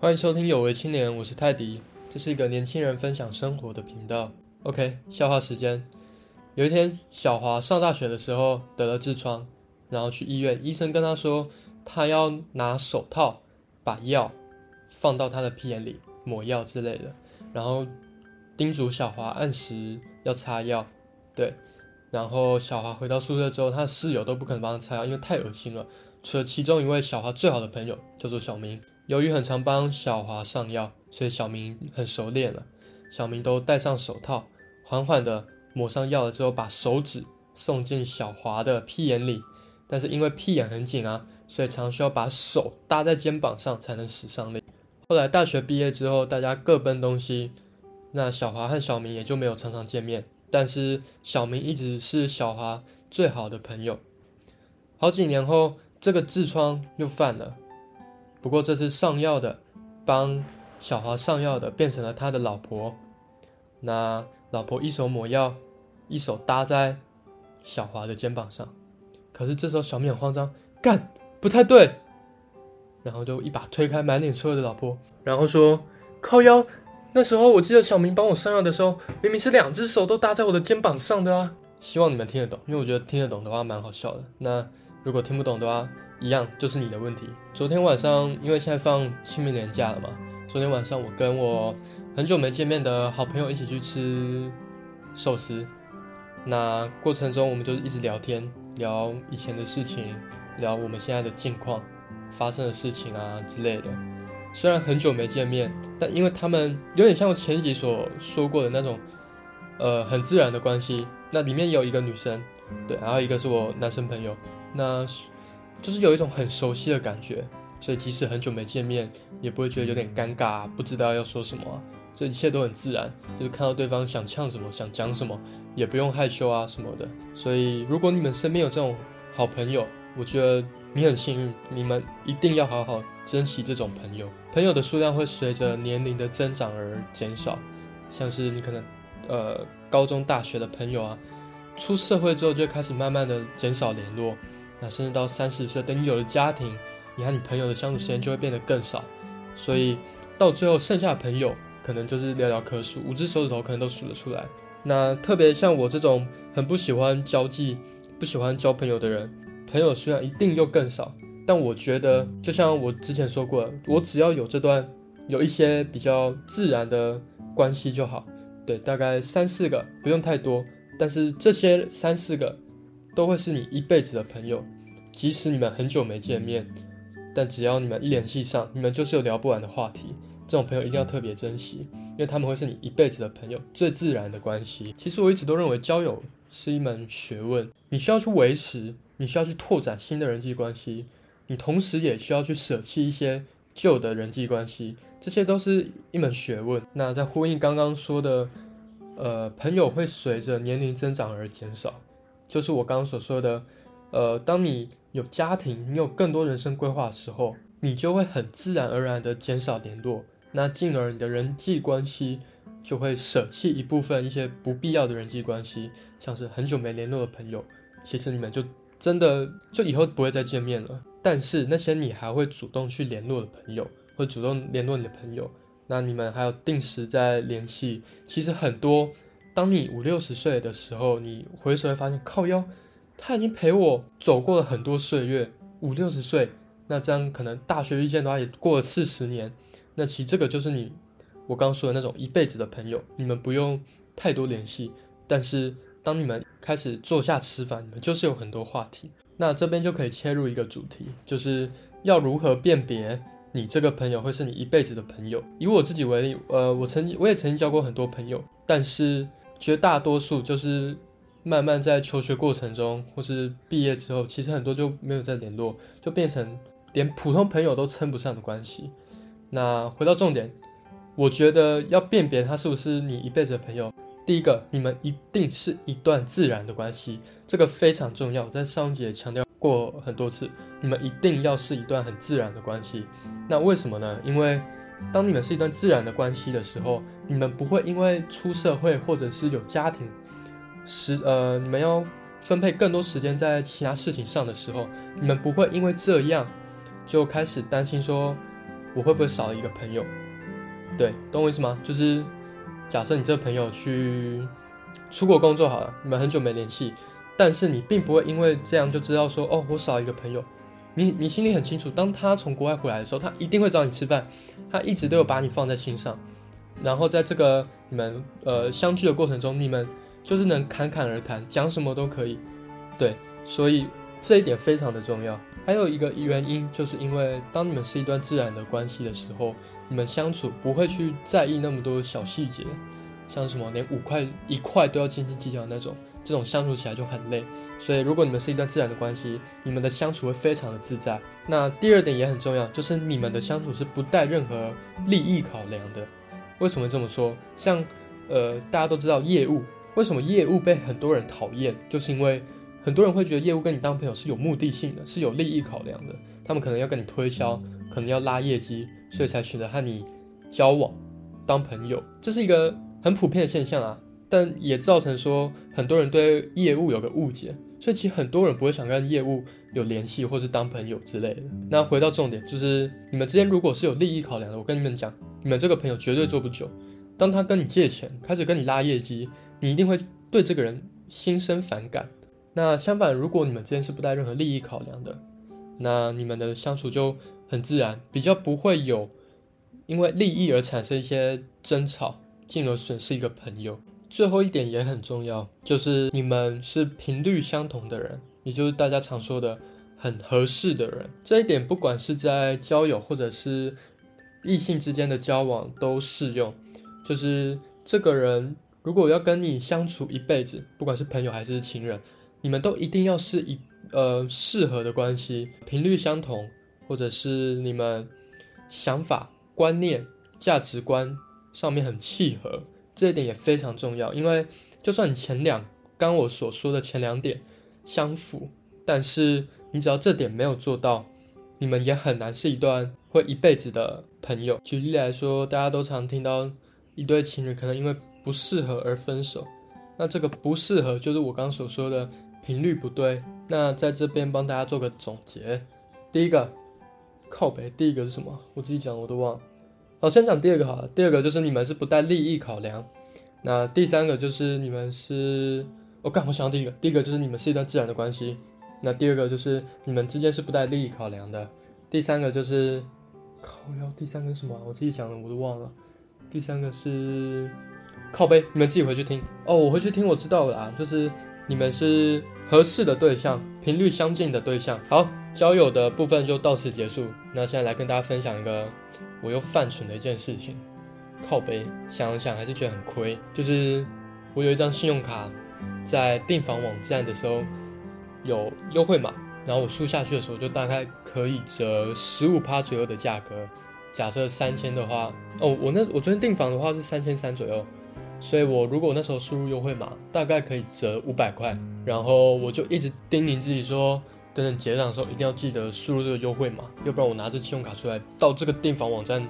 欢迎收听有为青年，我是泰迪，这是一个年轻人分享生活的频道。OK，笑话时间。有一天，小华上大学的时候得了痔疮，然后去医院，医生跟他说，他要拿手套把药放到他的屁眼里抹药之类的，然后叮嘱小华按时要擦药。对，然后小华回到宿舍之后，他的室友都不肯帮他擦药，因为太恶心了。除了其中一位小华最好的朋友叫做小明，由于很常帮小华上药，所以小明很熟练了。小明都戴上手套，缓缓地抹上药了之后，把手指送进小华的屁眼里。但是因为屁眼很紧啊，所以常需要把手搭在肩膀上才能使上力。后来大学毕业之后，大家各奔东西，那小华和小明也就没有常常见面。但是小明一直是小华最好的朋友。好几年后。这个痔疮又犯了，不过这次上药的，帮小华上药的变成了他的老婆。那老婆一手抹药，一手搭在小华的肩膀上。可是这时候小明很慌张，干不太对，然后就一把推开满脸车的老婆，然后说：“靠腰，那时候我记得小明帮我上药的时候，明明是两只手都搭在我的肩膀上的啊。”希望你们听得懂，因为我觉得听得懂的话蛮好笑的。那。如果听不懂的话，一样就是你的问题。昨天晚上，因为现在放清明年假了嘛，昨天晚上我跟我很久没见面的好朋友一起去吃寿司。那过程中，我们就一直聊天，聊以前的事情，聊我们现在的近况、发生的事情啊之类的。虽然很久没见面，但因为他们有点像我前几集所说过的那种，呃，很自然的关系。那里面有一个女生，对，然后一个是我男生朋友。那，就是有一种很熟悉的感觉，所以即使很久没见面，也不会觉得有点尴尬，不知道要说什么，这一切都很自然。就是看到对方想呛什么，想讲什么，也不用害羞啊什么的。所以，如果你们身边有这种好朋友，我觉得你很幸运，你们一定要好好珍惜这种朋友。朋友的数量会随着年龄的增长而减少，像是你可能，呃，高中、大学的朋友啊，出社会之后就开始慢慢的减少联络。那甚至到三十岁，等你有了家庭，你和你朋友的相处时间就会变得更少，所以到最后剩下的朋友可能就是寥寥可数，五只手指头可能都数得出来。那特别像我这种很不喜欢交际、不喜欢交朋友的人，朋友虽然一定又更少，但我觉得就像我之前说过，我只要有这段有一些比较自然的关系就好。对，大概三四个，不用太多，但是这些三四个。都会是你一辈子的朋友，即使你们很久没见面，但只要你们一联系上，你们就是有聊不完的话题。这种朋友一定要特别珍惜，因为他们会是你一辈子的朋友，最自然的关系。其实我一直都认为交友是一门学问，你需要去维持，你需要去拓展新的人际关系，你同时也需要去舍弃一些旧的人际关系，这些都是一门学问。那在呼应刚刚说的，呃，朋友会随着年龄增长而减少。就是我刚刚所说的，呃，当你有家庭，你有更多人生规划的时候，你就会很自然而然的减少联络，那进而你的人际关系就会舍弃一部分一些不必要的人际关系，像是很久没联络的朋友，其实你们就真的就以后不会再见面了。但是那些你还会主动去联络的朋友，会主动联络你的朋友，那你们还有定时在联系，其实很多。当你五六十岁的时候，你回首会发现，靠腰，他已经陪我走过了很多岁月。五六十岁，那这样可能大学遇见的话，也过了四十年。那其实这个就是你我刚说的那种一辈子的朋友，你们不用太多联系，但是当你们开始坐下吃饭，你们就是有很多话题。那这边就可以切入一个主题，就是要如何辨别你这个朋友会是你一辈子的朋友。以我自己为例，呃，我曾经我也曾经交过很多朋友，但是。绝大多数就是慢慢在求学过程中，或是毕业之后，其实很多就没有再联络，就变成连普通朋友都称不上的关系。那回到重点，我觉得要辨别他是不是你一辈子的朋友，第一个，你们一定是一段自然的关系，这个非常重要，在上节强调过很多次，你们一定要是一段很自然的关系。那为什么呢？因为当你们是一段自然的关系的时候，你们不会因为出社会或者是有家庭，时呃，你们要分配更多时间在其他事情上的时候，你们不会因为这样就开始担心说，我会不会少了一个朋友？对，懂我意思吗？就是假设你这个朋友去出国工作好了，你们很久没联系，但是你并不会因为这样就知道说，哦，我少一个朋友。你你心里很清楚，当他从国外回来的时候，他一定会找你吃饭，他一直都有把你放在心上。然后在这个你们呃相聚的过程中，你们就是能侃侃而谈，讲什么都可以。对，所以这一点非常的重要。还有一个原因，就是因为当你们是一段自然的关系的时候，你们相处不会去在意那么多小细节，像什么连五块一块都要斤斤计较的那种，这种相处起来就很累。所以，如果你们是一段自然的关系，你们的相处会非常的自在。那第二点也很重要，就是你们的相处是不带任何利益考量的。为什么这么说？像，呃，大家都知道业务，为什么业务被很多人讨厌？就是因为很多人会觉得业务跟你当朋友是有目的性的，是有利益考量的。他们可能要跟你推销，可能要拉业绩，所以才选择和你交往、当朋友。这是一个很普遍的现象啊，但也造成说很多人对业务有个误解。所以其实很多人不会想跟业务有联系，或是当朋友之类的。那回到重点，就是你们之间如果是有利益考量的，我跟你们讲，你们这个朋友绝对做不久。当他跟你借钱，开始跟你拉业绩，你一定会对这个人心生反感。那相反，如果你们之间是不带任何利益考量的，那你们的相处就很自然，比较不会有因为利益而产生一些争吵，进而损失一个朋友。最后一点也很重要，就是你们是频率相同的人，也就是大家常说的很合适的人。这一点不管是在交友或者是异性之间的交往都适用。就是这个人如果要跟你相处一辈子，不管是朋友还是情人，你们都一定要是一呃适合的关系，频率相同，或者是你们想法、观念、价值观上面很契合。这一点也非常重要，因为就算你前两刚我所说的前两点相符，但是你只要这点没有做到，你们也很难是一段会一辈子的朋友。举例来说，大家都常听到一对情侣可能因为不适合而分手，那这个不适合就是我刚所说的频率不对。那在这边帮大家做个总结，第一个靠北，第一个是什么？我自己讲我都忘了。好，先讲第二个好了。第二个就是你们是不带利益考量。那第三个就是你们是……我刚我想到第一个，第一个就是你们是一段自然的关系。那第二个就是你们之间是不带利益考量的。第三个就是靠腰。第三个什么？我自己想的我都忘了。第三个是靠背，你们自己回去听哦。我回去听，我知道了啊，就是你们是合适的对象，频率相近的对象。好，交友的部分就到此结束。那现在来跟大家分享一个。我又犯蠢的一件事情，靠背想想还是觉得很亏。就是我有一张信用卡，在订房网站的时候有优惠码，然后我输下去的时候就大概可以折十五趴左右的价格。假设三千的话，哦，我那我昨天订房的话是三千三左右，所以我如果那时候输入优惠码，大概可以折五百块。然后我就一直叮咛自己说。等等结账的时候一定要记得输入这个优惠码，要不然我拿着信用卡出来到这个订房网站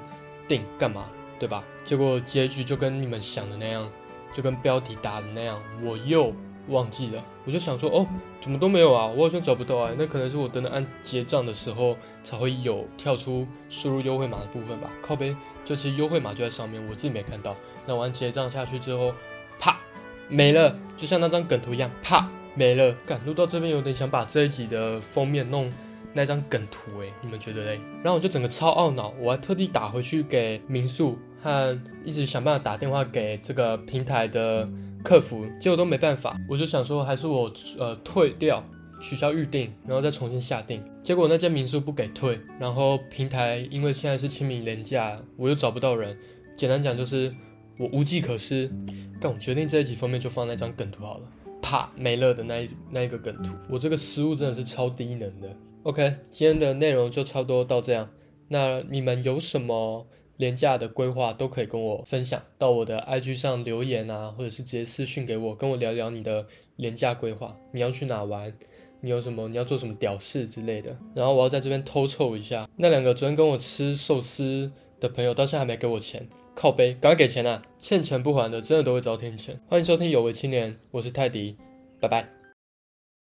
订干嘛？对吧？结果结局就跟你们想的那样，就跟标题打的那样，我又忘记了。我就想说，哦，怎么都没有啊？我好像找不到啊。那可能是我等等按结账的时候才会有跳出输入优惠码的部分吧。靠背，就其实优惠码就在上面，我自己没看到。那完结账下去之后，啪，没了，就像那张梗图一样，啪。没了，赶录到这边有点想把这一集的封面弄那张梗图，哎，你们觉得嘞？然后我就整个超懊恼，我还特地打回去给民宿和一直想办法打电话给这个平台的客服，结果都没办法。我就想说，还是我呃退掉，取消预定，然后再重新下定。结果那间民宿不给退，然后平台因为现在是清明年假，我又找不到人。简单讲就是我无计可施，但我决定这一集封面就放那张梗图好了。啪没了的那一那一个梗图，我这个失误真的是超低能的。OK，今天的内容就差不多到这样。那你们有什么廉价的规划都可以跟我分享，到我的 IG 上留言啊，或者是直接私信给我，跟我聊聊你的廉价规划。你要去哪玩？你有什么？你要做什么屌事之类的？然后我要在这边偷臭一下那两个昨天跟我吃寿司的朋友，到现在还没给我钱。靠背，赶快给钱啊！欠钱不还的，真的都会遭天谴。欢迎收听有为青年，我是泰迪，拜拜。